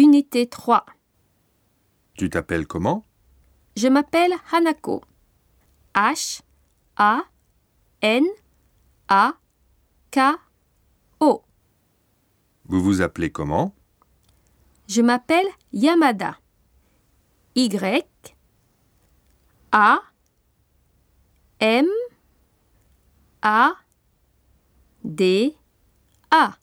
Unité 3. Tu t'appelles comment? Je m'appelle Hanako. H A N A K O. Vous vous appelez comment? Je m'appelle Yamada. Y A M A D A.